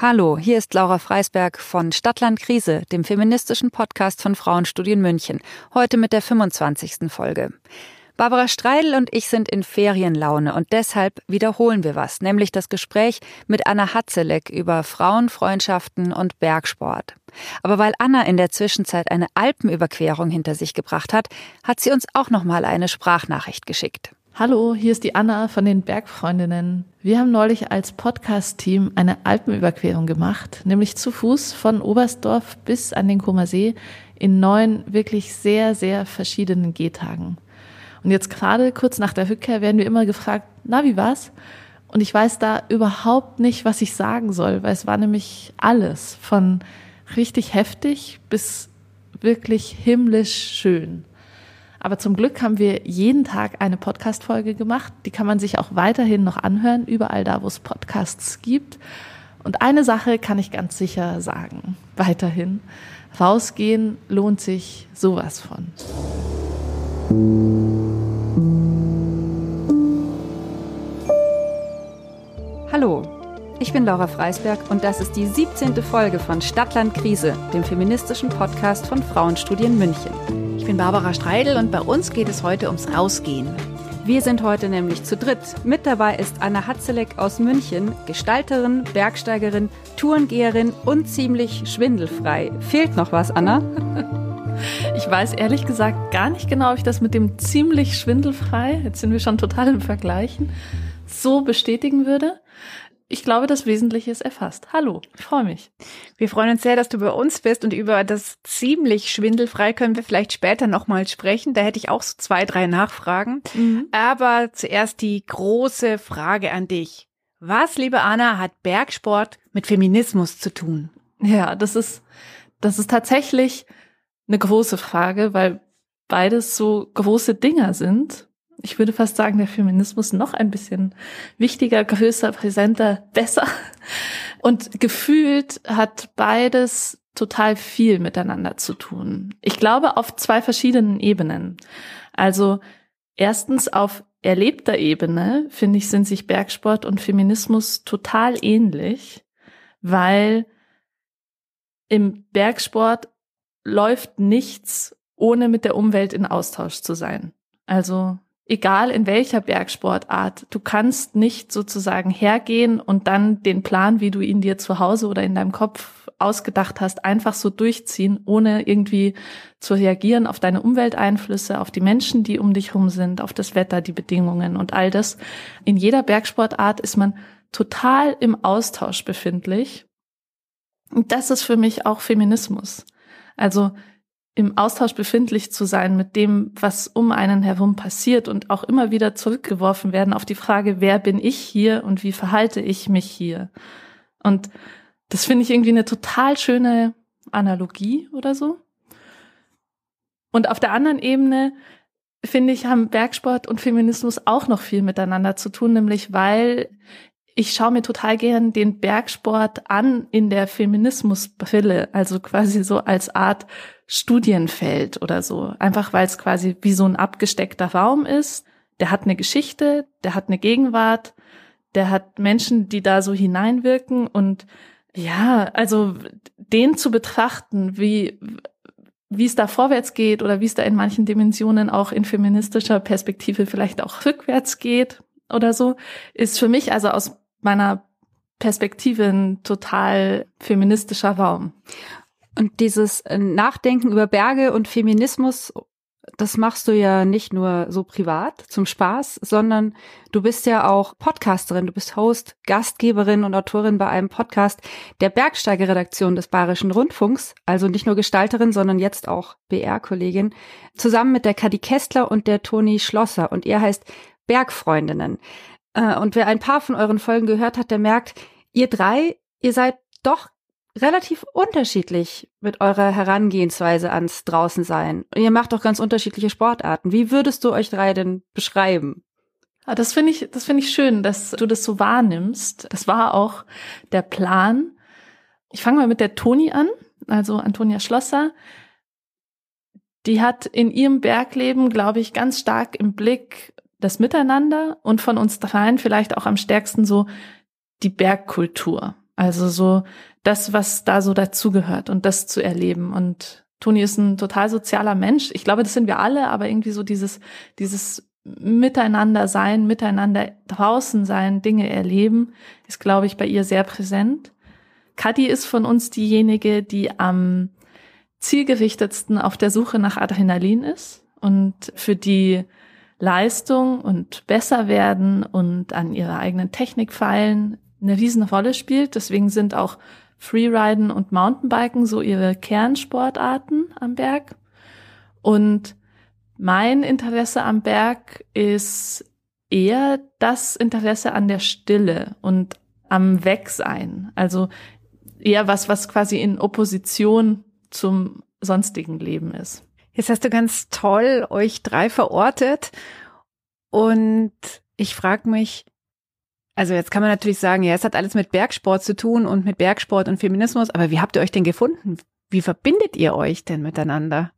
Hallo, hier ist Laura Freisberg von Stadtland Krise, dem feministischen Podcast von Frauenstudien München. Heute mit der 25. Folge. Barbara Streidel und ich sind in Ferienlaune und deshalb wiederholen wir was, nämlich das Gespräch mit Anna Hatzeleck über Frauenfreundschaften und Bergsport. Aber weil Anna in der Zwischenzeit eine Alpenüberquerung hinter sich gebracht hat, hat sie uns auch noch mal eine Sprachnachricht geschickt. Hallo, hier ist die Anna von den Bergfreundinnen. Wir haben neulich als Podcast-Team eine Alpenüberquerung gemacht, nämlich zu Fuß von Oberstdorf bis an den Comer See in neun wirklich sehr, sehr verschiedenen Gehtagen. Und jetzt gerade kurz nach der Rückkehr werden wir immer gefragt, na, wie war's? Und ich weiß da überhaupt nicht, was ich sagen soll, weil es war nämlich alles von richtig heftig bis wirklich himmlisch schön. Aber zum Glück haben wir jeden Tag eine Podcast-Folge gemacht. Die kann man sich auch weiterhin noch anhören, überall da, wo es Podcasts gibt. Und eine Sache kann ich ganz sicher sagen, weiterhin. Rausgehen lohnt sich sowas von. Hallo, ich bin Laura Freisberg und das ist die 17. Folge von Stadtland Krise, dem feministischen Podcast von Frauenstudien München bin Barbara Streidel und bei uns geht es heute ums Rausgehen. Wir sind heute nämlich zu dritt. Mit dabei ist Anna Hatzeleck aus München, Gestalterin, Bergsteigerin, Tourengeherin und ziemlich schwindelfrei. Fehlt noch was, Anna? Ich weiß ehrlich gesagt gar nicht genau, ob ich das mit dem ziemlich schwindelfrei, jetzt sind wir schon total im Vergleichen, so bestätigen würde ich glaube, das Wesentliche ist erfasst. Hallo, ich freue mich. Wir freuen uns sehr, dass du bei uns bist und über das ziemlich schwindelfrei können wir vielleicht später nochmal sprechen. Da hätte ich auch so zwei, drei Nachfragen. Mhm. Aber zuerst die große Frage an dich. Was, liebe Anna, hat Bergsport mit Feminismus zu tun? Ja, das ist, das ist tatsächlich eine große Frage, weil beides so große Dinger sind ich würde fast sagen, der Feminismus noch ein bisschen wichtiger, größer, präsenter, besser. Und gefühlt hat beides total viel miteinander zu tun. Ich glaube auf zwei verschiedenen Ebenen. Also erstens auf erlebter Ebene, finde ich, sind sich Bergsport und Feminismus total ähnlich, weil im Bergsport läuft nichts, ohne mit der Umwelt in Austausch zu sein. Also egal in welcher Bergsportart, du kannst nicht sozusagen hergehen und dann den Plan, wie du ihn dir zu Hause oder in deinem Kopf ausgedacht hast, einfach so durchziehen, ohne irgendwie zu reagieren auf deine Umwelteinflüsse, auf die Menschen, die um dich herum sind, auf das Wetter, die Bedingungen und all das. In jeder Bergsportart ist man total im Austausch befindlich. Und das ist für mich auch Feminismus. Also im Austausch befindlich zu sein mit dem, was um einen herum passiert und auch immer wieder zurückgeworfen werden auf die Frage, wer bin ich hier und wie verhalte ich mich hier? Und das finde ich irgendwie eine total schöne Analogie oder so. Und auf der anderen Ebene finde ich, haben Bergsport und Feminismus auch noch viel miteinander zu tun, nämlich weil ich schaue mir total gern den Bergsport an in der Feminismusbrille, also quasi so als Art Studienfeld oder so. Einfach weil es quasi wie so ein abgesteckter Raum ist. Der hat eine Geschichte, der hat eine Gegenwart, der hat Menschen, die da so hineinwirken und ja, also den zu betrachten, wie wie es da vorwärts geht oder wie es da in manchen Dimensionen auch in feministischer Perspektive vielleicht auch rückwärts geht oder so, ist für mich also aus meiner Perspektive ein total feministischer Raum. Und dieses äh, Nachdenken über Berge und Feminismus, das machst du ja nicht nur so privat zum Spaß, sondern du bist ja auch Podcasterin, du bist Host, Gastgeberin und Autorin bei einem Podcast der Bergsteigerredaktion des Bayerischen Rundfunks, also nicht nur Gestalterin, sondern jetzt auch BR-Kollegin, zusammen mit der Kadi Kestler und der Toni Schlosser und ihr heißt Bergfreundinnen. Äh, und wer ein paar von euren Folgen gehört hat, der merkt, ihr drei, ihr seid doch relativ unterschiedlich mit eurer Herangehensweise ans Draußensein. Und ihr macht doch ganz unterschiedliche Sportarten. Wie würdest du euch drei denn beschreiben? Ah, das finde ich, das finde ich schön, dass du das so wahrnimmst. Das war auch der Plan. Ich fange mal mit der Toni an, also Antonia Schlosser. Die hat in ihrem Bergleben, glaube ich, ganz stark im Blick, das Miteinander und von uns dreien vielleicht auch am stärksten so die Bergkultur. Also so das, was da so dazugehört und das zu erleben. Und Toni ist ein total sozialer Mensch. Ich glaube, das sind wir alle, aber irgendwie so dieses, dieses Miteinander sein, miteinander draußen sein, Dinge erleben, ist, glaube ich, bei ihr sehr präsent. Kadi ist von uns diejenige, die am zielgerichtetsten auf der Suche nach Adrenalin ist und für die Leistung und besser werden und an ihrer eigenen Technik feilen eine riesen Rolle spielt. Deswegen sind auch Freeriden und Mountainbiken so ihre Kernsportarten am Berg. Und mein Interesse am Berg ist eher das Interesse an der Stille und am Wegsein. Also eher was, was quasi in Opposition zum sonstigen Leben ist. Jetzt hast du ganz toll euch drei verortet und ich frage mich, also jetzt kann man natürlich sagen, ja, es hat alles mit Bergsport zu tun und mit Bergsport und Feminismus, aber wie habt ihr euch denn gefunden? Wie verbindet ihr euch denn miteinander?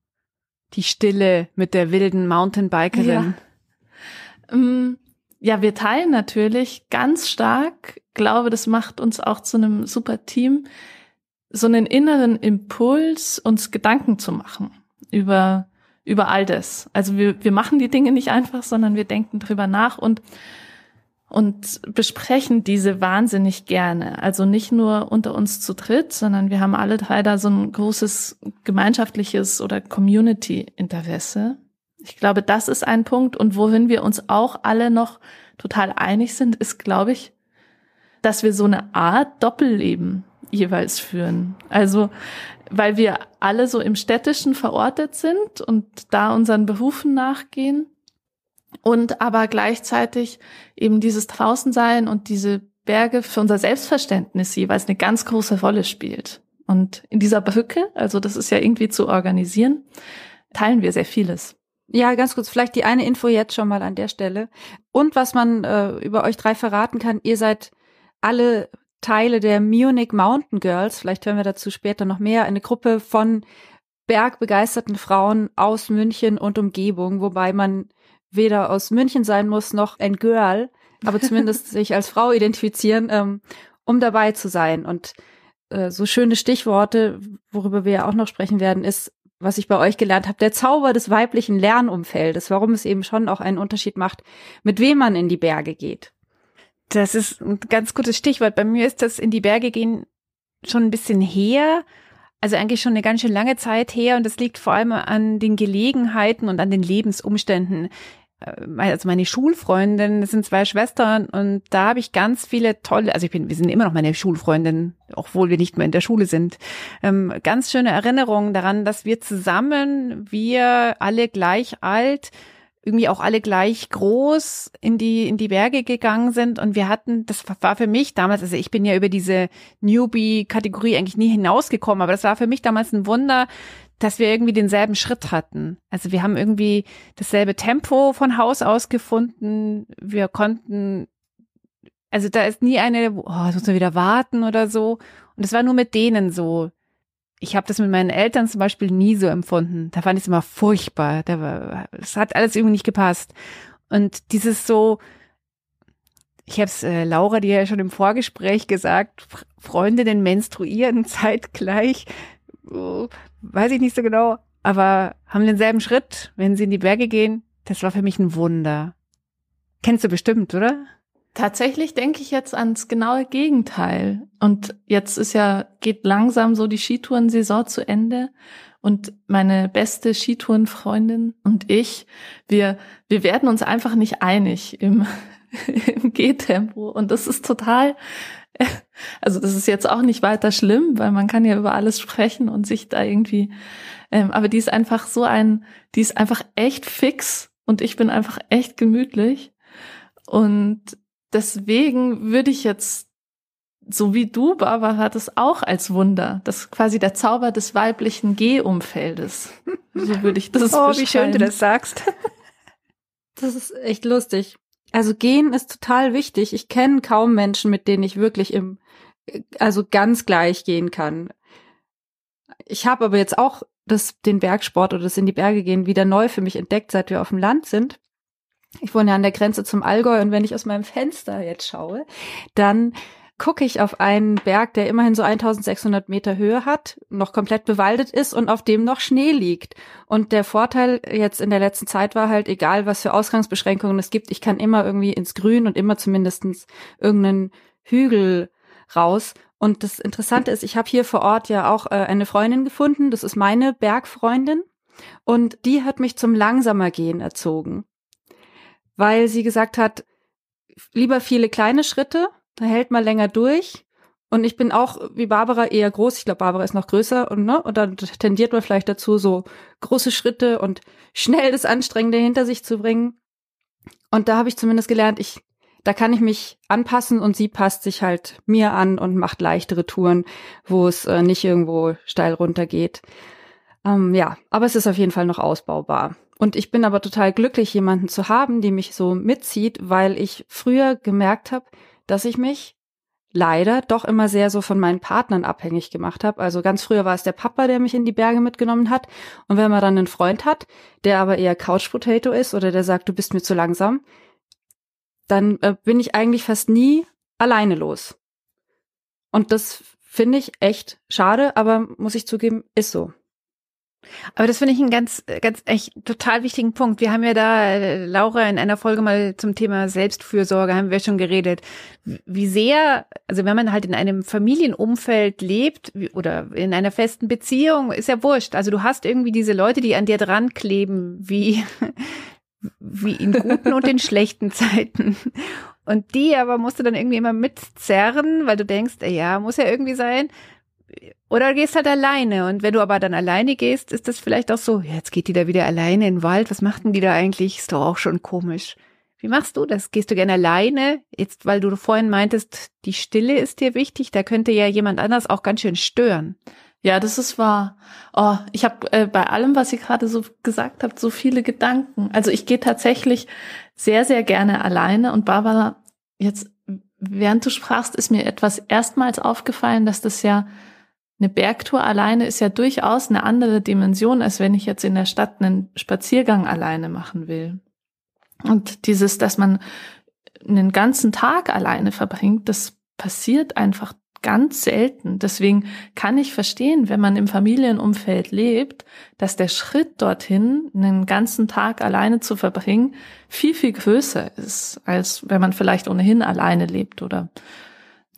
Die Stille mit der wilden Mountainbikerin. Ja. Ähm, ja, wir teilen natürlich ganz stark, glaube, das macht uns auch zu einem super Team, so einen inneren Impuls, uns Gedanken zu machen über, über all das. Also wir, wir machen die Dinge nicht einfach, sondern wir denken drüber nach und und besprechen diese wahnsinnig gerne. Also nicht nur unter uns zu dritt, sondern wir haben alle drei da so ein großes gemeinschaftliches oder Community-Interesse. Ich glaube, das ist ein Punkt. Und worin wir uns auch alle noch total einig sind, ist, glaube ich, dass wir so eine Art Doppelleben jeweils führen. Also, weil wir alle so im städtischen verortet sind und da unseren Berufen nachgehen und aber gleichzeitig eben dieses Draußensein und diese Berge für unser Selbstverständnis jeweils eine ganz große Rolle spielt. Und in dieser Brücke, also das ist ja irgendwie zu organisieren, teilen wir sehr vieles. Ja, ganz kurz, vielleicht die eine Info jetzt schon mal an der Stelle. Und was man äh, über euch drei verraten kann, ihr seid alle Teile der Munich Mountain Girls, vielleicht hören wir dazu später noch mehr, eine Gruppe von bergbegeisterten Frauen aus München und Umgebung, wobei man weder aus München sein muss noch ein Girl, aber zumindest sich als Frau identifizieren, ähm, um dabei zu sein. Und äh, so schöne Stichworte, worüber wir ja auch noch sprechen werden, ist, was ich bei euch gelernt habe, der Zauber des weiblichen Lernumfeldes, warum es eben schon auch einen Unterschied macht, mit wem man in die Berge geht. Das ist ein ganz gutes Stichwort. Bei mir ist das in die Berge gehen schon ein bisschen her. Also eigentlich schon eine ganz schön lange Zeit her und das liegt vor allem an den Gelegenheiten und an den Lebensumständen. Äh, also meine Schulfreundin, das sind zwei Schwestern und da habe ich ganz viele tolle, also ich bin, wir sind immer noch meine Schulfreundin, obwohl wir nicht mehr in der Schule sind, ähm, ganz schöne Erinnerungen daran, dass wir zusammen, wir alle gleich alt, irgendwie auch alle gleich groß in die in die Berge gegangen sind und wir hatten das war für mich damals also ich bin ja über diese Newbie Kategorie eigentlich nie hinausgekommen aber das war für mich damals ein Wunder dass wir irgendwie denselben Schritt hatten. Also wir haben irgendwie dasselbe Tempo von Haus aus gefunden. Wir konnten, also da ist nie eine, oh, jetzt muss man wieder warten oder so. Und es war nur mit denen so. Ich habe das mit meinen Eltern zum Beispiel nie so empfunden. Da fand ich es immer furchtbar. Da war, es hat alles irgendwie nicht gepasst. Und dieses so, ich habe es äh, Laura dir ja schon im Vorgespräch gesagt, Freundinnen menstruieren zeitgleich weiß ich nicht so genau, aber haben denselben Schritt, wenn sie in die Berge gehen. Das war für mich ein Wunder. Kennst du bestimmt, oder? Tatsächlich denke ich jetzt ans genaue Gegenteil. Und jetzt ist ja, geht langsam so die Skitourensaison zu Ende. Und meine beste Skitourenfreundin und ich, wir, wir werden uns einfach nicht einig im, im Gehtempo. Und das ist total also das ist jetzt auch nicht weiter schlimm, weil man kann ja über alles sprechen und sich da irgendwie, ähm, aber die ist einfach so ein, die ist einfach echt fix und ich bin einfach echt gemütlich. Und deswegen würde ich jetzt, so wie du, Barbara, das auch als Wunder, das ist quasi der Zauber des weiblichen Gehumfeldes. So würde ich das Oh, wie schön du das sagst. Das ist echt lustig. Also gehen ist total wichtig. Ich kenne kaum Menschen, mit denen ich wirklich im, also ganz gleich gehen kann. Ich habe aber jetzt auch das, den Bergsport oder das in die Berge gehen wieder neu für mich entdeckt, seit wir auf dem Land sind. Ich wohne ja an der Grenze zum Allgäu und wenn ich aus meinem Fenster jetzt schaue, dann gucke ich auf einen Berg, der immerhin so 1600 Meter Höhe hat, noch komplett bewaldet ist und auf dem noch Schnee liegt. Und der Vorteil jetzt in der letzten Zeit war halt, egal was für Ausgangsbeschränkungen es gibt, ich kann immer irgendwie ins Grün und immer zumindestens irgendeinen Hügel raus. Und das Interessante ist, ich habe hier vor Ort ja auch äh, eine Freundin gefunden, das ist meine Bergfreundin. Und die hat mich zum langsamer Gehen erzogen, weil sie gesagt hat, lieber viele kleine Schritte, da hält man länger durch. Und ich bin auch wie Barbara eher groß. Ich glaube, Barbara ist noch größer und ne, und dann tendiert man vielleicht dazu, so große Schritte und schnell das Anstrengende hinter sich zu bringen. Und da habe ich zumindest gelernt, ich da kann ich mich anpassen und sie passt sich halt mir an und macht leichtere Touren, wo es äh, nicht irgendwo steil runtergeht. Ähm, ja, aber es ist auf jeden Fall noch ausbaubar. Und ich bin aber total glücklich, jemanden zu haben, die mich so mitzieht, weil ich früher gemerkt habe, dass ich mich leider doch immer sehr so von meinen Partnern abhängig gemacht habe. Also ganz früher war es der Papa, der mich in die Berge mitgenommen hat. Und wenn man dann einen Freund hat, der aber eher Couch Potato ist oder der sagt, du bist mir zu langsam, dann äh, bin ich eigentlich fast nie alleine los. Und das finde ich echt schade, aber muss ich zugeben, ist so. Aber das finde ich einen ganz, ganz echt total wichtigen Punkt. Wir haben ja da, Laura, in einer Folge mal zum Thema Selbstfürsorge haben wir schon geredet. Wie sehr, also wenn man halt in einem Familienumfeld lebt oder in einer festen Beziehung, ist ja wurscht. Also du hast irgendwie diese Leute, die an dir dran kleben, wie, wie in guten und in schlechten Zeiten. Und die aber musst du dann irgendwie immer mitzerren, weil du denkst, ja, muss ja irgendwie sein. Oder gehst halt alleine. Und wenn du aber dann alleine gehst, ist das vielleicht auch so, jetzt geht die da wieder alleine in den Wald. Was macht denn die da eigentlich? Ist doch auch schon komisch. Wie machst du das? Gehst du gerne alleine? Jetzt, weil du vorhin meintest, die Stille ist dir wichtig, da könnte ja jemand anders auch ganz schön stören. Ja, das ist wahr. Oh, ich habe äh, bei allem, was ihr gerade so gesagt habt, so viele Gedanken. Also ich gehe tatsächlich sehr, sehr gerne alleine. Und Barbara, jetzt während du sprachst, ist mir etwas erstmals aufgefallen, dass das ja eine Bergtour alleine ist ja durchaus eine andere Dimension, als wenn ich jetzt in der Stadt einen Spaziergang alleine machen will. Und dieses, dass man einen ganzen Tag alleine verbringt, das passiert einfach ganz selten. Deswegen kann ich verstehen, wenn man im Familienumfeld lebt, dass der Schritt dorthin, einen ganzen Tag alleine zu verbringen, viel, viel größer ist, als wenn man vielleicht ohnehin alleine lebt oder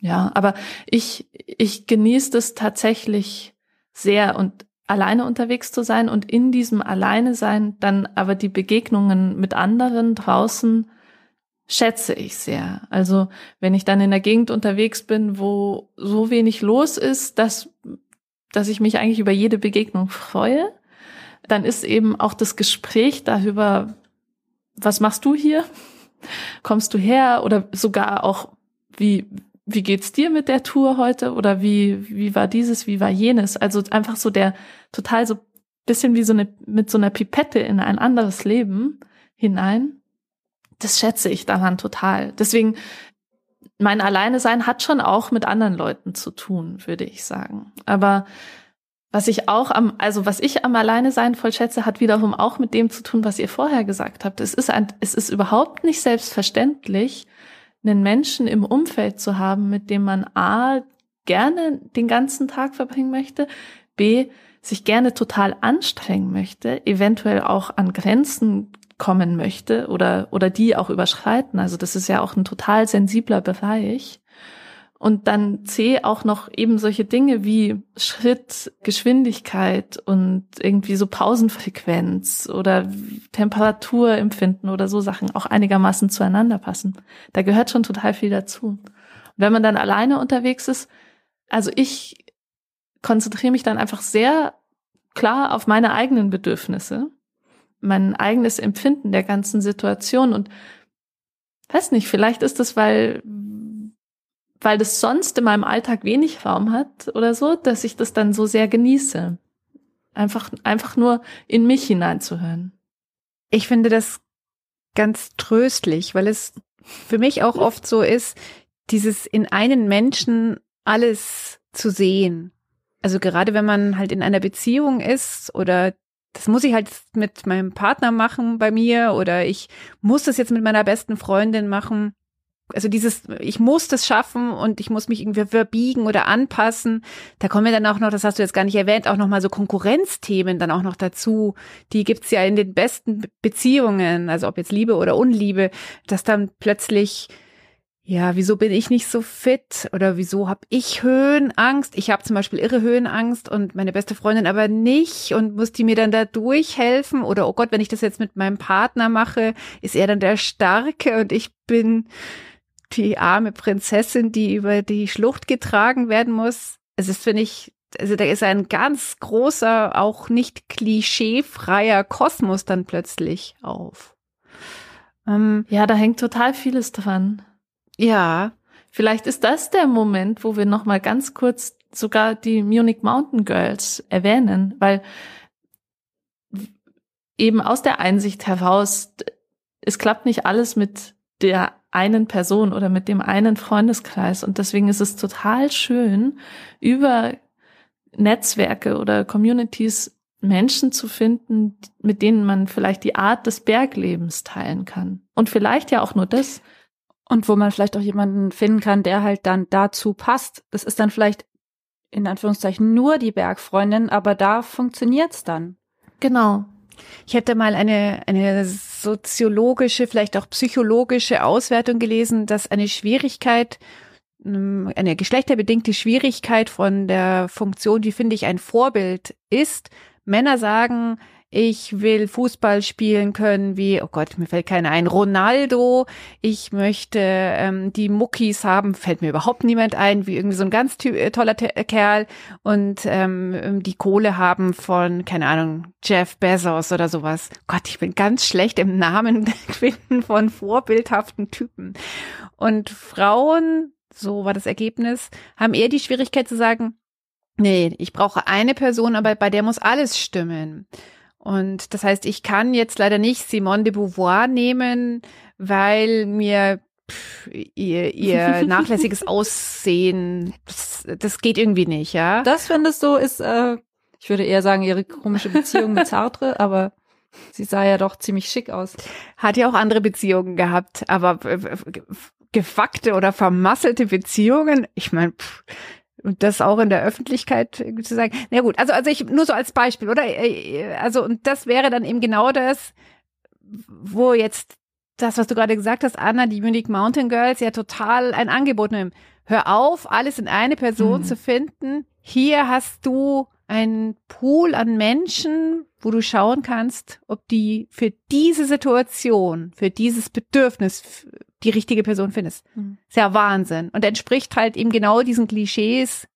ja, aber ich, ich genieße das tatsächlich sehr und alleine unterwegs zu sein und in diesem Alleine sein dann aber die Begegnungen mit anderen draußen schätze ich sehr. Also wenn ich dann in der Gegend unterwegs bin, wo so wenig los ist, dass, dass ich mich eigentlich über jede Begegnung freue, dann ist eben auch das Gespräch darüber, was machst du hier? Kommst du her? Oder sogar auch, wie, wie geht's dir mit der Tour heute? Oder wie, wie war dieses, wie war jenes? Also einfach so der total so bisschen wie so eine, mit so einer Pipette in ein anderes Leben hinein das schätze ich daran total. Deswegen, mein Alleine sein hat schon auch mit anderen Leuten zu tun, würde ich sagen. Aber was ich auch am, also was ich am Alleine sein voll schätze, hat wiederum auch mit dem zu tun, was ihr vorher gesagt habt. Es ist ein, es ist überhaupt nicht selbstverständlich, einen Menschen im Umfeld zu haben, mit dem man A, gerne den ganzen Tag verbringen möchte, B, sich gerne total anstrengen möchte, eventuell auch an Grenzen kommen möchte oder, oder die auch überschreiten. Also das ist ja auch ein total sensibler Bereich. Und dann C auch noch eben solche Dinge wie Schritt, Geschwindigkeit und irgendwie so Pausenfrequenz oder Temperaturempfinden oder so Sachen auch einigermaßen zueinander passen. Da gehört schon total viel dazu. Und wenn man dann alleine unterwegs ist, also ich konzentriere mich dann einfach sehr klar auf meine eigenen Bedürfnisse mein eigenes Empfinden der ganzen Situation und weiß nicht, vielleicht ist das, weil, weil das sonst in meinem Alltag wenig Raum hat oder so, dass ich das dann so sehr genieße. Einfach, einfach nur in mich hineinzuhören. Ich finde das ganz tröstlich, weil es für mich auch oft so ist, dieses in einen Menschen alles zu sehen. Also gerade wenn man halt in einer Beziehung ist oder das muss ich halt mit meinem Partner machen bei mir oder ich muss das jetzt mit meiner besten Freundin machen. Also dieses, ich muss das schaffen und ich muss mich irgendwie verbiegen oder anpassen. Da kommen ja dann auch noch, das hast du jetzt gar nicht erwähnt, auch noch mal so Konkurrenzthemen dann auch noch dazu. Die gibt's ja in den besten Beziehungen, also ob jetzt Liebe oder Unliebe, dass dann plötzlich ja, wieso bin ich nicht so fit oder wieso habe ich Höhenangst? Ich habe zum Beispiel irre Höhenangst und meine beste Freundin aber nicht und muss die mir dann da durchhelfen oder oh Gott, wenn ich das jetzt mit meinem Partner mache, ist er dann der Starke und ich bin die arme Prinzessin, die über die Schlucht getragen werden muss. Es ist, finde ich, also da ist ein ganz großer, auch nicht klischeefreier Kosmos dann plötzlich auf. Ähm, ja, da hängt total vieles dran. Ja, vielleicht ist das der Moment, wo wir noch mal ganz kurz sogar die Munich Mountain Girls erwähnen, weil eben aus der Einsicht heraus, es klappt nicht alles mit der einen Person oder mit dem einen Freundeskreis und deswegen ist es total schön, über Netzwerke oder Communities Menschen zu finden, mit denen man vielleicht die Art des Berglebens teilen kann. Und vielleicht ja auch nur das, und wo man vielleicht auch jemanden finden kann, der halt dann dazu passt. Das ist dann vielleicht in Anführungszeichen nur die Bergfreundin, aber da funktioniert's dann. Genau. Ich hätte mal eine, eine soziologische, vielleicht auch psychologische Auswertung gelesen, dass eine Schwierigkeit, ähm, eine geschlechterbedingte Schwierigkeit von der Funktion, die finde ich ein Vorbild ist. Männer sagen, ich will Fußball spielen können wie, oh Gott, mir fällt keiner ein, Ronaldo. Ich möchte ähm, die Muckis haben, fällt mir überhaupt niemand ein, wie irgendwie so ein ganz äh, toller äh, Kerl. Und ähm, die Kohle haben von, keine Ahnung, Jeff Bezos oder sowas. Gott, ich bin ganz schlecht im Namen finden von vorbildhaften Typen. Und Frauen, so war das Ergebnis, haben eher die Schwierigkeit zu sagen, Nee, ich brauche eine Person, aber bei der muss alles stimmen. Und das heißt, ich kann jetzt leider nicht Simone de Beauvoir nehmen, weil mir pff, ihr, ihr nachlässiges Aussehen, das, das geht irgendwie nicht, ja. Das findest du ist, äh, ich würde eher sagen, ihre komische Beziehung mit Sartre, aber sie sah ja doch ziemlich schick aus. Hat ja auch andere Beziehungen gehabt, aber gefuckte oder vermasselte Beziehungen, ich meine, und das auch in der Öffentlichkeit zu sagen. Na gut, also also ich nur so als Beispiel, oder? Äh, also und das wäre dann eben genau das, wo jetzt das, was du gerade gesagt hast, Anna, die Unique Mountain Girls, ja total ein Angebot nehmen. Hör auf, alles in eine Person mhm. zu finden. Hier hast du einen Pool an Menschen, wo du schauen kannst, ob die für diese Situation, für dieses Bedürfnis die richtige Person findest. Mhm. Ist ja Wahnsinn. Und entspricht halt eben genau diesen Klischees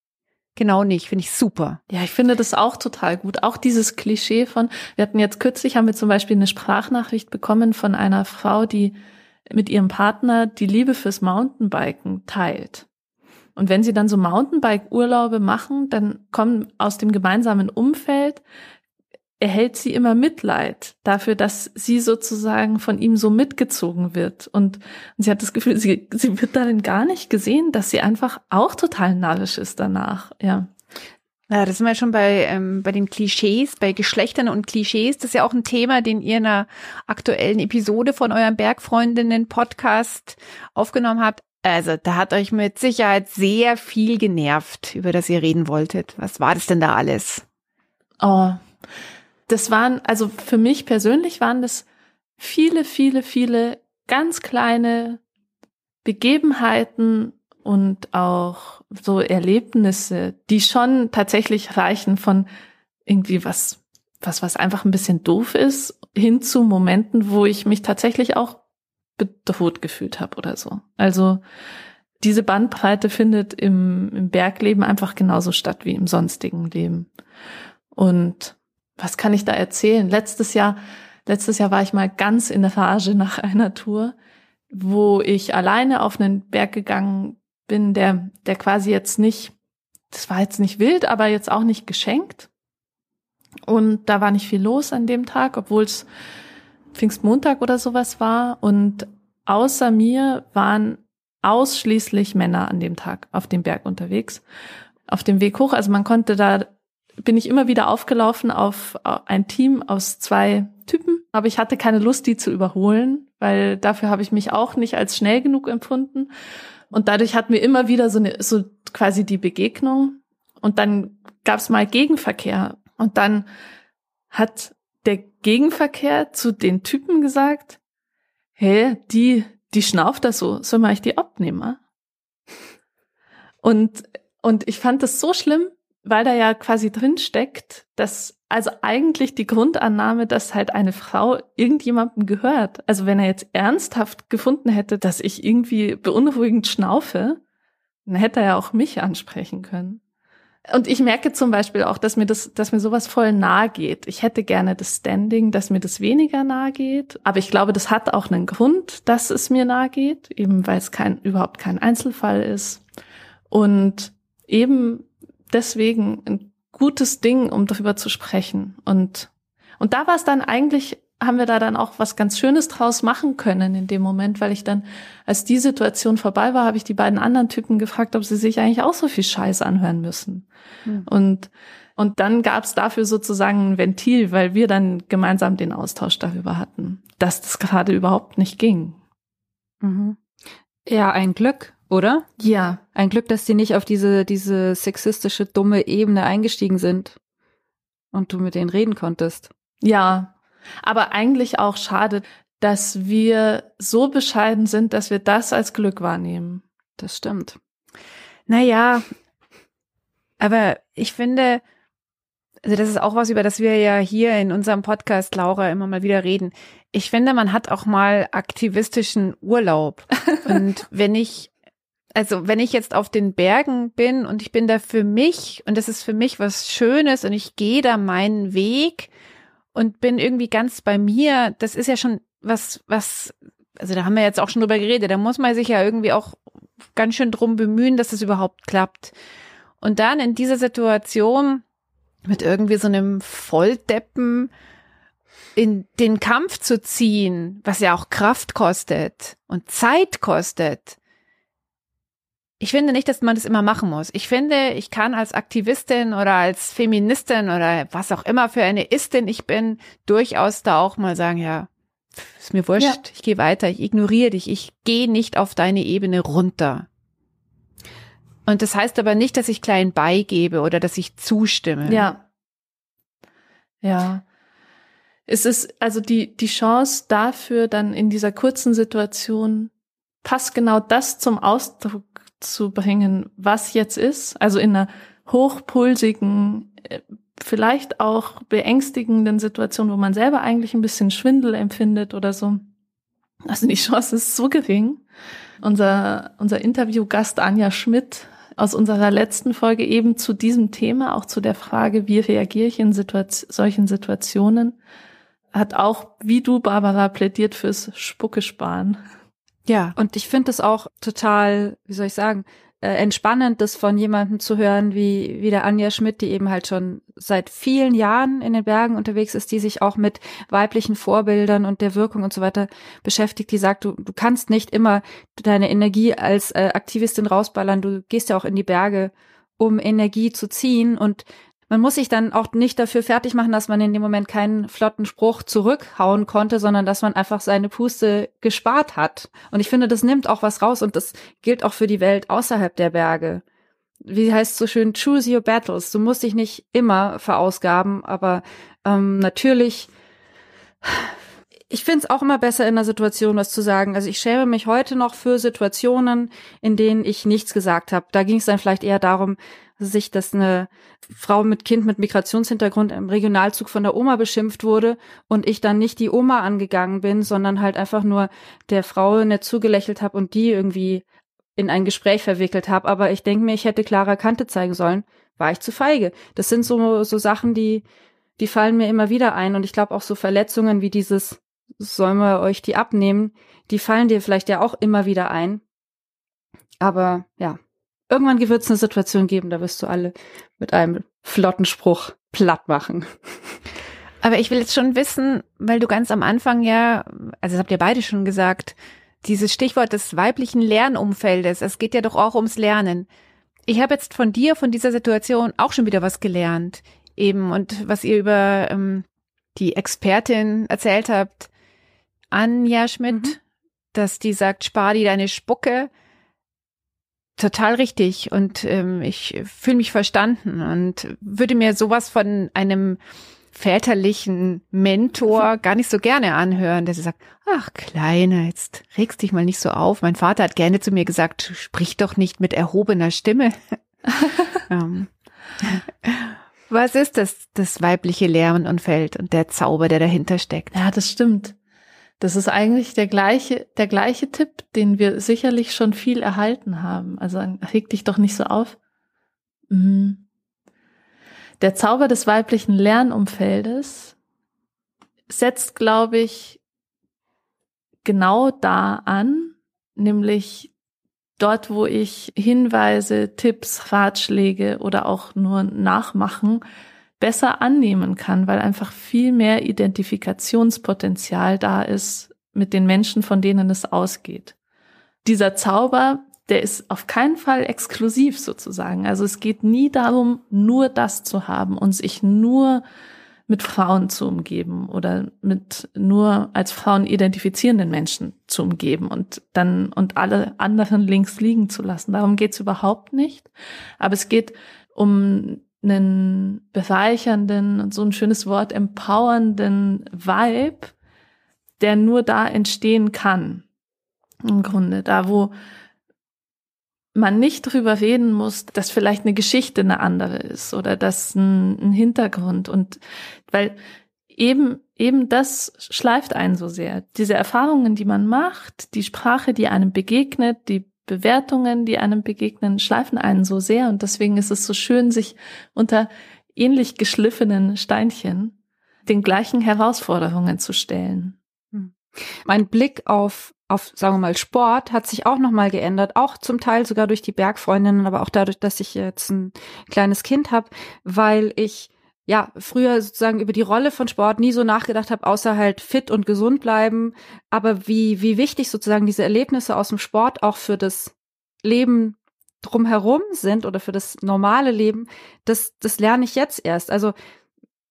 genau nicht. Finde ich super. Ja, ich finde das auch total gut. Auch dieses Klischee von, wir hatten jetzt kürzlich, haben wir zum Beispiel eine Sprachnachricht bekommen von einer Frau, die mit ihrem Partner die Liebe fürs Mountainbiken teilt. Und wenn sie dann so Mountainbike-Urlaube machen, dann kommen aus dem gemeinsamen Umfeld erhält sie immer Mitleid dafür, dass sie sozusagen von ihm so mitgezogen wird. Und, sie hat das Gefühl, sie, sie wird darin gar nicht gesehen, dass sie einfach auch total narrisch ist danach. Ja. Ja, das sind wir schon bei, ähm, bei den Klischees, bei Geschlechtern und Klischees. Das ist ja auch ein Thema, den ihr in einer aktuellen Episode von eurem Bergfreundinnen-Podcast aufgenommen habt. Also, da hat euch mit Sicherheit sehr viel genervt, über das ihr reden wolltet. Was war das denn da alles? Oh, das waren, also für mich persönlich waren das viele, viele, viele ganz kleine Begebenheiten und auch so Erlebnisse, die schon tatsächlich reichen von irgendwie was, was, was einfach ein bisschen doof ist, hin zu Momenten, wo ich mich tatsächlich auch bedroht gefühlt habe oder so. Also diese Bandbreite findet im, im Bergleben einfach genauso statt wie im sonstigen Leben. Und was kann ich da erzählen? Letztes Jahr, letztes Jahr war ich mal ganz in der Rage nach einer Tour, wo ich alleine auf einen Berg gegangen bin, der, der quasi jetzt nicht, das war jetzt nicht wild, aber jetzt auch nicht geschenkt. Und da war nicht viel los an dem Tag, obwohl es Pfingstmontag oder sowas war. Und außer mir waren ausschließlich Männer an dem Tag auf dem Berg unterwegs. Auf dem Weg hoch, also man konnte da bin ich immer wieder aufgelaufen auf ein Team aus zwei Typen, aber ich hatte keine Lust, die zu überholen, weil dafür habe ich mich auch nicht als schnell genug empfunden. Und dadurch hatten wir immer wieder so eine, so quasi die Begegnung. Und dann gab es mal Gegenverkehr. Und dann hat der Gegenverkehr zu den Typen gesagt, hä, die, die schnauft das so, soll mal ich die abnehmen? Und, und ich fand das so schlimm, weil da ja quasi drin steckt, dass also eigentlich die Grundannahme, dass halt eine Frau irgendjemandem gehört. Also wenn er jetzt ernsthaft gefunden hätte, dass ich irgendwie beunruhigend schnaufe, dann hätte er ja auch mich ansprechen können. Und ich merke zum Beispiel auch, dass mir das, dass mir sowas voll nahe geht. Ich hätte gerne das Standing, dass mir das weniger nahe geht. Aber ich glaube, das hat auch einen Grund, dass es mir nahe geht, eben weil es kein, überhaupt kein Einzelfall ist. Und eben deswegen ein gutes Ding, um darüber zu sprechen. Und, und da war es dann eigentlich, haben wir da dann auch was ganz Schönes draus machen können in dem Moment, weil ich dann, als die Situation vorbei war, habe ich die beiden anderen Typen gefragt, ob sie sich eigentlich auch so viel Scheiß anhören müssen. Mhm. Und, und dann gab es dafür sozusagen ein Ventil, weil wir dann gemeinsam den Austausch darüber hatten, dass das gerade überhaupt nicht ging. Mhm. Ja, ein Glück, oder? Ja. Ein Glück, dass die nicht auf diese, diese sexistische, dumme Ebene eingestiegen sind und du mit denen reden konntest. Ja. Aber eigentlich auch schade, dass wir so bescheiden sind, dass wir das als Glück wahrnehmen. Das stimmt. Naja, aber ich finde, also das ist auch was, über das wir ja hier in unserem Podcast, Laura, immer mal wieder reden. Ich finde, man hat auch mal aktivistischen Urlaub. Und wenn ich also wenn ich jetzt auf den Bergen bin und ich bin da für mich und das ist für mich was Schönes und ich gehe da meinen Weg und bin irgendwie ganz bei mir, das ist ja schon was, was, also da haben wir jetzt auch schon drüber geredet, da muss man sich ja irgendwie auch ganz schön drum bemühen, dass es das überhaupt klappt. Und dann in dieser Situation mit irgendwie so einem Volldeppen in den Kampf zu ziehen, was ja auch Kraft kostet und Zeit kostet, ich finde nicht, dass man das immer machen muss. Ich finde, ich kann als Aktivistin oder als Feministin oder was auch immer für eine Istin ich bin, durchaus da auch mal sagen, ja, ist mir wurscht, ja. ich gehe weiter, ich ignoriere dich, ich gehe nicht auf deine Ebene runter. Und das heißt aber nicht, dass ich klein beigebe oder dass ich zustimme. Ja. Ja. Es ist also die, die Chance dafür, dann in dieser kurzen Situation passt genau das zum Ausdruck zu bringen, was jetzt ist. Also in einer hochpulsigen, äh, vielleicht auch beängstigenden Situation, wo man selber eigentlich ein bisschen Schwindel empfindet oder so. Also die Chance ist so gering. Unser, unser Interviewgast Anja Schmidt aus unserer letzten Folge eben zu diesem Thema, auch zu der Frage, wie reagiere ich in Situation, solchen Situationen, hat auch, wie du, Barbara, plädiert fürs Spucke sparen. Ja, und ich finde es auch total, wie soll ich sagen, äh, entspannend, das von jemandem zu hören, wie, wie der Anja Schmidt, die eben halt schon seit vielen Jahren in den Bergen unterwegs ist, die sich auch mit weiblichen Vorbildern und der Wirkung und so weiter beschäftigt, die sagt, du, du kannst nicht immer deine Energie als äh, Aktivistin rausballern, du gehst ja auch in die Berge, um Energie zu ziehen. Und man muss sich dann auch nicht dafür fertig machen, dass man in dem Moment keinen flotten Spruch zurückhauen konnte, sondern dass man einfach seine Puste gespart hat. Und ich finde, das nimmt auch was raus und das gilt auch für die Welt außerhalb der Berge. Wie heißt so schön, choose your battles. Du musst dich nicht immer verausgaben, aber ähm, natürlich ich finde es auch immer besser in einer Situation was zu sagen. Also ich schäme mich heute noch für Situationen, in denen ich nichts gesagt habe. Da ging es dann vielleicht eher darum, sich, dass eine Frau mit Kind mit Migrationshintergrund im Regionalzug von der Oma beschimpft wurde und ich dann nicht die Oma angegangen bin, sondern halt einfach nur der Frau nett zugelächelt habe und die irgendwie in ein Gespräch verwickelt habe. Aber ich denke mir, ich hätte klarer Kante zeigen sollen. War ich zu feige. Das sind so, so Sachen, die, die fallen mir immer wieder ein. Und ich glaube auch so Verletzungen wie dieses, sollen wir euch die abnehmen, die fallen dir vielleicht ja auch immer wieder ein. Aber ja, irgendwann wird es eine Situation geben, da wirst du alle mit einem flotten Spruch platt machen. Aber ich will jetzt schon wissen, weil du ganz am Anfang ja, also das habt ihr beide schon gesagt, dieses Stichwort des weiblichen Lernumfeldes, es geht ja doch auch ums Lernen. Ich habe jetzt von dir, von dieser Situation auch schon wieder was gelernt. Eben, und was ihr über ähm, die Expertin erzählt habt, Anja Schmidt, mhm. dass die sagt, spar dir deine Spucke. Total richtig. Und ähm, ich fühle mich verstanden und würde mir sowas von einem väterlichen Mentor gar nicht so gerne anhören, dass er sagt, ach Kleiner, jetzt regst dich mal nicht so auf. Mein Vater hat gerne zu mir gesagt, sprich doch nicht mit erhobener Stimme. um. Was ist das, das weibliche Lehrenumfeld und der Zauber, der dahinter steckt? Ja, das stimmt. Das ist eigentlich der gleiche, der gleiche Tipp, den wir sicherlich schon viel erhalten haben. Also reg dich doch nicht so auf. Mhm. Der Zauber des weiblichen Lernumfeldes setzt, glaube ich, genau da an, nämlich dort, wo ich Hinweise, Tipps, Ratschläge oder auch nur Nachmachen besser annehmen kann, weil einfach viel mehr Identifikationspotenzial da ist mit den Menschen, von denen es ausgeht. Dieser Zauber, der ist auf keinen Fall exklusiv sozusagen. Also es geht nie darum, nur das zu haben und sich nur mit Frauen zu umgeben oder mit nur als Frauen identifizierenden Menschen zu umgeben und dann und alle anderen links liegen zu lassen. Darum geht's überhaupt nicht. Aber es geht um einen bereichernden und so ein schönes Wort empowernden Vibe, der nur da entstehen kann. Im Grunde, da wo man nicht drüber reden muss, dass vielleicht eine Geschichte eine andere ist oder dass ein, ein Hintergrund und weil eben eben das schleift einen so sehr. Diese Erfahrungen, die man macht, die Sprache, die einem begegnet, die Bewertungen, die einem begegnen, schleifen einen so sehr und deswegen ist es so schön, sich unter ähnlich geschliffenen Steinchen den gleichen Herausforderungen zu stellen. Hm. Mein Blick auf auf, sagen wir mal, Sport hat sich auch nochmal geändert, auch zum Teil sogar durch die Bergfreundinnen, aber auch dadurch, dass ich jetzt ein kleines Kind habe, weil ich ja früher sozusagen über die Rolle von Sport nie so nachgedacht habe, außer halt fit und gesund bleiben. Aber wie, wie wichtig sozusagen diese Erlebnisse aus dem Sport auch für das Leben drumherum sind oder für das normale Leben, das, das lerne ich jetzt erst. Also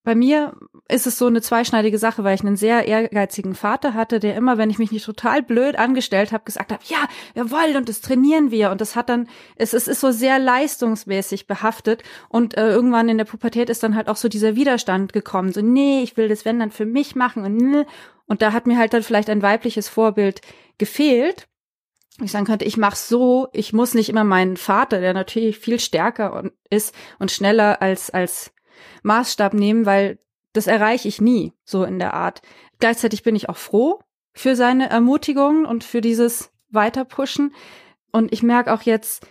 bei mir ist es so eine zweischneidige Sache, weil ich einen sehr ehrgeizigen Vater hatte, der immer, wenn ich mich nicht total blöd angestellt habe, gesagt hat, ja, jawohl, und das trainieren wir. Und das hat dann, es, es ist so sehr leistungsmäßig behaftet. Und äh, irgendwann in der Pubertät ist dann halt auch so dieser Widerstand gekommen. So, nee, ich will das, wenn, dann für mich machen. Und, nee. und da hat mir halt dann vielleicht ein weibliches Vorbild gefehlt ich sagen könnte, ich mache so, ich muss nicht immer meinen Vater, der natürlich viel stärker ist und schneller als als Maßstab nehmen, weil das erreiche ich nie, so in der Art. Gleichzeitig bin ich auch froh für seine Ermutigung und für dieses Weiterpushen. Und ich merke auch jetzt,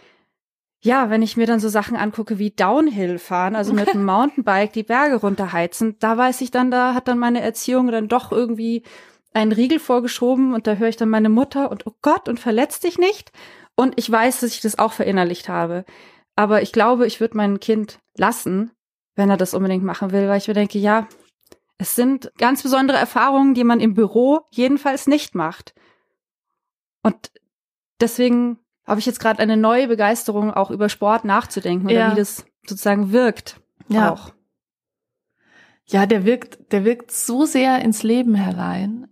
ja, wenn ich mir dann so Sachen angucke wie Downhill fahren, also mit einem Mountainbike die Berge runterheizen, da weiß ich dann, da hat dann meine Erziehung dann doch irgendwie einen Riegel vorgeschoben und da höre ich dann meine Mutter und oh Gott und verletzt dich nicht. Und ich weiß, dass ich das auch verinnerlicht habe. Aber ich glaube, ich würde mein Kind lassen, wenn er das unbedingt machen will, weil ich mir denke, ja, es sind ganz besondere Erfahrungen, die man im Büro jedenfalls nicht macht. Und deswegen habe ich jetzt gerade eine neue Begeisterung, auch über Sport nachzudenken oder ja. wie das sozusagen wirkt. Ja. Auch. Ja, der wirkt, der wirkt so sehr ins Leben herein.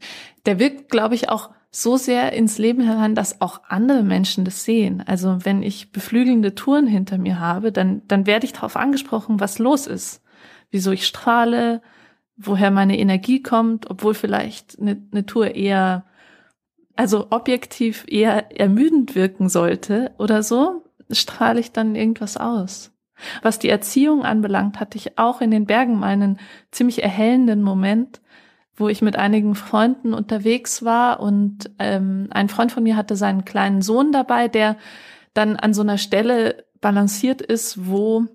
Der wirkt, glaube ich, auch so sehr ins Leben herein, dass auch andere Menschen das sehen. Also wenn ich beflügelnde Touren hinter mir habe, dann, dann werde ich darauf angesprochen, was los ist, wieso ich strahle, woher meine Energie kommt, obwohl vielleicht eine, eine Tour eher, also objektiv eher ermüdend wirken sollte oder so, strahle ich dann irgendwas aus. Was die Erziehung anbelangt, hatte ich auch in den Bergen meinen ziemlich erhellenden Moment, wo ich mit einigen Freunden unterwegs war und ähm, ein Freund von mir hatte seinen kleinen Sohn dabei, der dann an so einer Stelle balanciert ist, wo,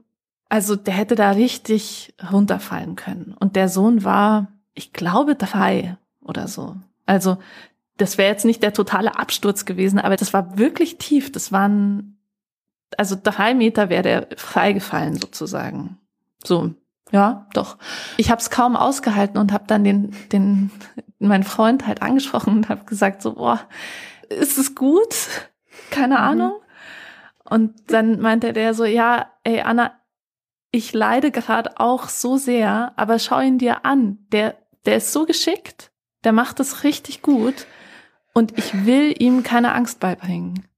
also der hätte da richtig runterfallen können. Und der Sohn war, ich glaube, drei oder so. Also das wäre jetzt nicht der totale Absturz gewesen, aber das war wirklich tief. Das waren, also drei Meter wäre der freigefallen sozusagen. So, ja, doch. Ich habe es kaum ausgehalten und habe dann den, den, meinen Freund halt angesprochen und habe gesagt so, boah, ist es gut? Keine mhm. Ahnung. Und dann meinte der so, ja, ey Anna, ich leide gerade auch so sehr, aber schau ihn dir an. Der, der ist so geschickt. Der macht es richtig gut. Und ich will ihm keine Angst beibringen.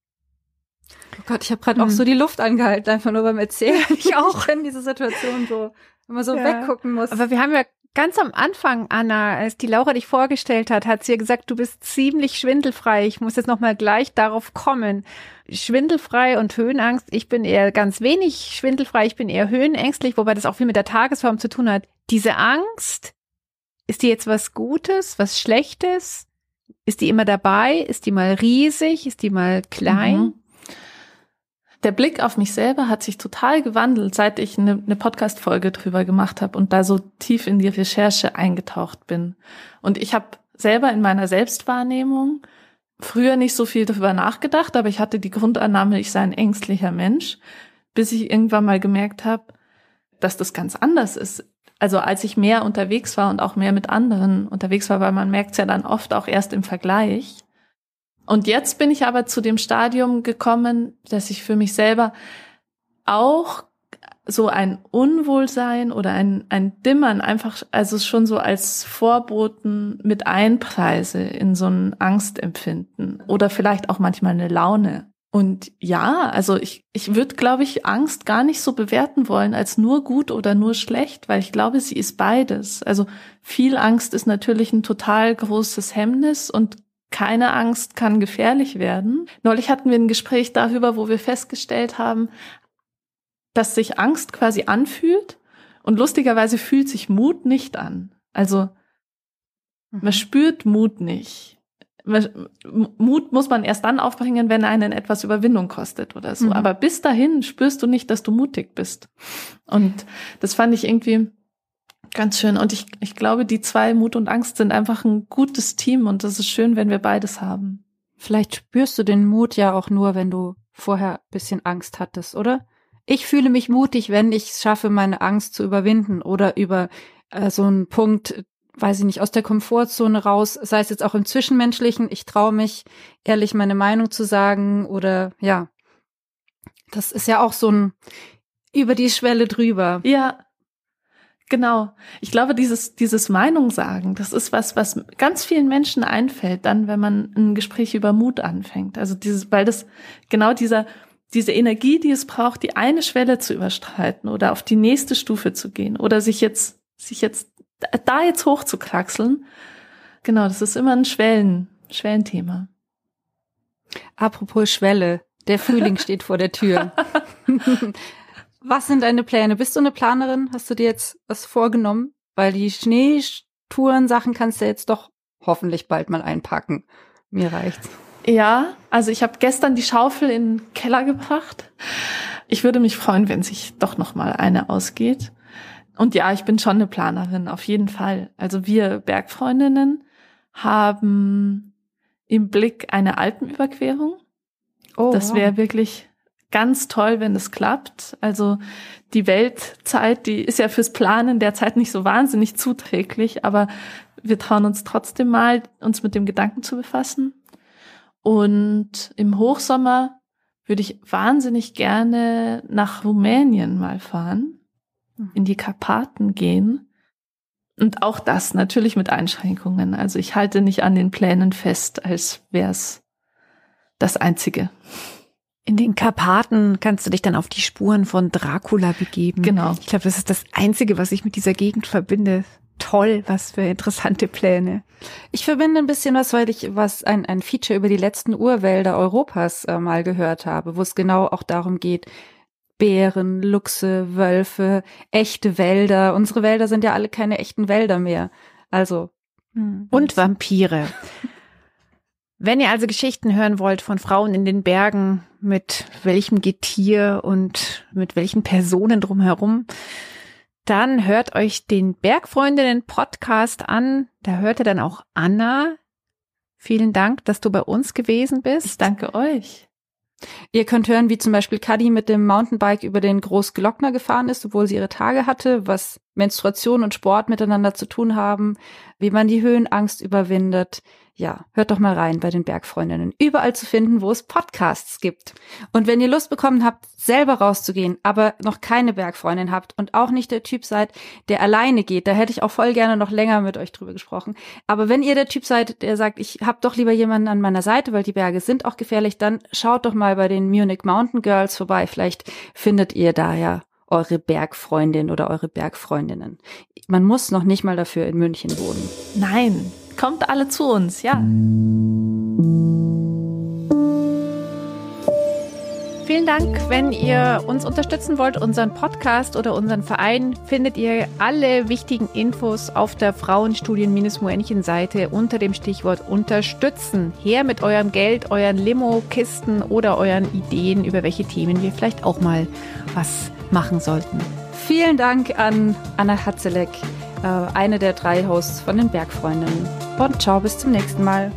Oh Gott, ich habe gerade hm. auch so die Luft angehalten, einfach nur beim Erzählen. ich auch. Kenne diese Situation so, wenn man so ja. weggucken muss. Aber wir haben ja ganz am Anfang, Anna, als die Laura dich vorgestellt hat, hat sie ja gesagt, du bist ziemlich schwindelfrei. Ich muss jetzt nochmal gleich darauf kommen. Schwindelfrei und Höhenangst. Ich bin eher ganz wenig schwindelfrei. Ich bin eher höhenängstlich, wobei das auch viel mit der Tagesform zu tun hat. Diese Angst, ist die jetzt was Gutes, was Schlechtes? Ist die immer dabei? Ist die mal riesig? Ist die mal klein? Mhm. Der Blick auf mich selber hat sich total gewandelt, seit ich eine, eine Podcast-Folge drüber gemacht habe und da so tief in die Recherche eingetaucht bin. Und ich habe selber in meiner Selbstwahrnehmung früher nicht so viel darüber nachgedacht, aber ich hatte die Grundannahme, ich sei ein ängstlicher Mensch, bis ich irgendwann mal gemerkt habe, dass das ganz anders ist. Also als ich mehr unterwegs war und auch mehr mit anderen unterwegs war, weil man merkt es ja dann oft auch erst im Vergleich. Und jetzt bin ich aber zu dem Stadium gekommen, dass ich für mich selber auch so ein Unwohlsein oder ein, ein Dimmern einfach, also schon so als Vorboten mit einpreise in so ein Angstempfinden oder vielleicht auch manchmal eine Laune. Und ja, also ich, ich würde, glaube ich, Angst gar nicht so bewerten wollen als nur gut oder nur schlecht, weil ich glaube, sie ist beides. Also viel Angst ist natürlich ein total großes Hemmnis und keine Angst kann gefährlich werden. Neulich hatten wir ein Gespräch darüber, wo wir festgestellt haben, dass sich Angst quasi anfühlt und lustigerweise fühlt sich Mut nicht an. Also man mhm. spürt Mut nicht. Mut muss man erst dann aufbringen, wenn einen etwas Überwindung kostet oder so. Mhm. Aber bis dahin spürst du nicht, dass du mutig bist. Und das fand ich irgendwie ganz schön. Und ich, ich glaube, die zwei Mut und Angst sind einfach ein gutes Team und das ist schön, wenn wir beides haben. Vielleicht spürst du den Mut ja auch nur, wenn du vorher bisschen Angst hattest, oder? Ich fühle mich mutig, wenn ich es schaffe, meine Angst zu überwinden oder über äh, so einen Punkt weiß ich nicht, aus der Komfortzone raus, sei es jetzt auch im Zwischenmenschlichen, ich traue mich, ehrlich meine Meinung zu sagen oder ja, das ist ja auch so ein über die Schwelle drüber. Ja, genau. Ich glaube, dieses, dieses Meinung sagen, das ist was, was ganz vielen Menschen einfällt, dann, wenn man ein Gespräch über Mut anfängt. Also dieses, weil das genau dieser, diese Energie, die es braucht, die eine Schwelle zu überstreiten oder auf die nächste Stufe zu gehen oder sich jetzt, sich jetzt da jetzt hochzukraxeln, genau, das ist immer ein Schwellen, Schwellenthema. Apropos Schwelle, der Frühling steht vor der Tür. was sind deine Pläne? Bist du eine Planerin? Hast du dir jetzt was vorgenommen? Weil die Schneetouren-Sachen kannst du jetzt doch hoffentlich bald mal einpacken. Mir reicht's. Ja, also ich habe gestern die Schaufel in den Keller gebracht. Ich würde mich freuen, wenn sich doch noch mal eine ausgeht. Und ja, ich bin schon eine Planerin, auf jeden Fall. Also wir Bergfreundinnen haben im Blick eine Alpenüberquerung. Oh, das wäre wow. wirklich ganz toll, wenn es klappt. Also die Weltzeit, die ist ja fürs Planen derzeit nicht so wahnsinnig zuträglich, aber wir trauen uns trotzdem mal, uns mit dem Gedanken zu befassen. Und im Hochsommer würde ich wahnsinnig gerne nach Rumänien mal fahren in die Karpaten gehen. Und auch das natürlich mit Einschränkungen. Also ich halte nicht an den Plänen fest, als wäre es das Einzige. In den Karpaten kannst du dich dann auf die Spuren von Dracula begeben. Genau. Ich glaube, das ist das Einzige, was ich mit dieser Gegend verbinde. Toll, was für interessante Pläne. Ich verbinde ein bisschen was, weil ich was ein, ein Feature über die letzten Urwälder Europas äh, mal gehört habe, wo es genau auch darum geht, Bären, Luchse, Wölfe, echte Wälder. Unsere Wälder sind ja alle keine echten Wälder mehr. Also. Hm. Und Vampire. Wenn ihr also Geschichten hören wollt von Frauen in den Bergen, mit welchem Getier und mit welchen Personen drumherum, dann hört euch den Bergfreundinnen Podcast an. Da hört ihr dann auch Anna. Vielen Dank, dass du bei uns gewesen bist. Ich danke euch. Ihr könnt hören, wie zum Beispiel Kadi mit dem Mountainbike über den Großglockner gefahren ist, obwohl sie ihre Tage hatte, was Menstruation und Sport miteinander zu tun haben, wie man die Höhenangst überwindet. Ja, hört doch mal rein bei den Bergfreundinnen. Überall zu finden, wo es Podcasts gibt. Und wenn ihr Lust bekommen habt, selber rauszugehen, aber noch keine Bergfreundin habt und auch nicht der Typ seid, der alleine geht, da hätte ich auch voll gerne noch länger mit euch drüber gesprochen. Aber wenn ihr der Typ seid, der sagt, ich habe doch lieber jemanden an meiner Seite, weil die Berge sind auch gefährlich, dann schaut doch mal bei den Munich Mountain Girls vorbei. Vielleicht findet ihr da ja eure Bergfreundin oder eure Bergfreundinnen. Man muss noch nicht mal dafür in München wohnen. Nein, kommt alle zu uns, ja. Vielen Dank. Wenn ihr uns unterstützen wollt, unseren Podcast oder unseren Verein, findet ihr alle wichtigen Infos auf der Frauenstudien-Moenchen-Seite unter dem Stichwort Unterstützen. Her mit eurem Geld, euren Limo-Kisten oder euren Ideen, über welche Themen wir vielleicht auch mal was machen sollten. Vielen Dank an Anna Hatzelek, eine der drei Hosts von den Bergfreundinnen. Und ciao, bis zum nächsten Mal.